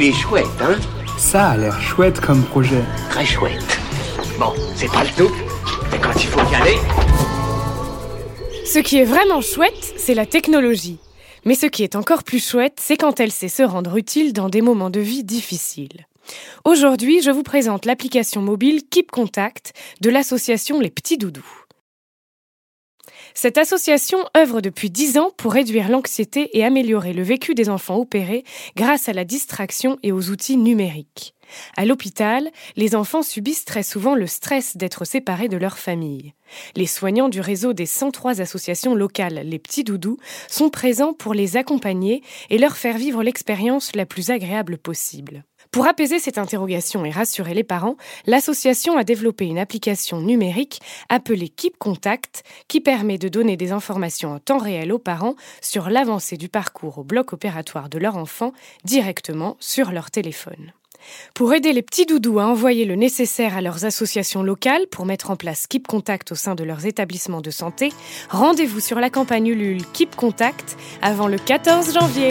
Il est chouette, hein Ça a l'air chouette comme projet. Très chouette. Bon, c'est pas le tout, mais quand il faut y aller... Ce qui est vraiment chouette, c'est la technologie. Mais ce qui est encore plus chouette, c'est quand elle sait se rendre utile dans des moments de vie difficiles. Aujourd'hui, je vous présente l'application mobile Keep Contact de l'association Les Petits Doudous. Cette association œuvre depuis dix ans pour réduire l'anxiété et améliorer le vécu des enfants opérés grâce à la distraction et aux outils numériques. À l'hôpital, les enfants subissent très souvent le stress d'être séparés de leur famille. Les soignants du réseau des 103 associations locales Les Petits Doudous sont présents pour les accompagner et leur faire vivre l'expérience la plus agréable possible. Pour apaiser cette interrogation et rassurer les parents, l'association a développé une application numérique appelée Keep Contact qui permet de donner des informations en temps réel aux parents sur l'avancée du parcours au bloc opératoire de leur enfant directement sur leur téléphone. Pour aider les petits doudous à envoyer le nécessaire à leurs associations locales pour mettre en place Keep Contact au sein de leurs établissements de santé, rendez-vous sur la campagne Ulule Keep Contact avant le 14 janvier.